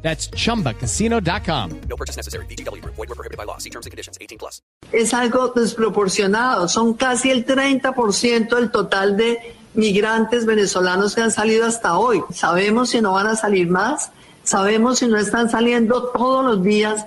That's chumbacasino.com. No purchase necessary. BGW. Void were prohibited by law. See terms and conditions. 18 plus. es algo desproporcionado. Son casi el 30% del total de migrantes venezolanos que han salido hasta hoy. Sabemos si no van a salir más, sabemos si no están saliendo todos los días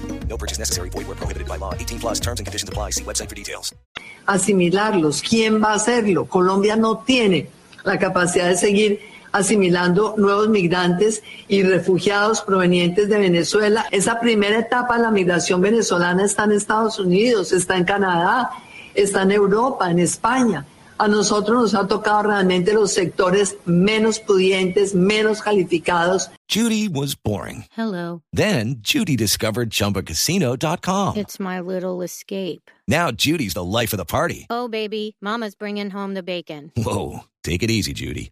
No purchase necessary. Void were prohibited by law. 18 plus terms and conditions apply. See website for details. asimilarlos? ¿Quién va a hacerlo? Colombia no tiene la capacidad de seguir asimilando nuevos migrantes y refugiados provenientes de Venezuela. Esa primera etapa de la migración venezolana está en Estados Unidos, está en Canadá, está en Europa, en España. A nosotros nos ha tocado realmente los sectores menos pudientes, menos calificados. Judy was boring. Hello. Then Judy discovered ChumbaCasino.com. It's my little escape. Now Judy's the life of the party. Oh, baby, Mama's bringing home the bacon. Whoa, take it easy, Judy.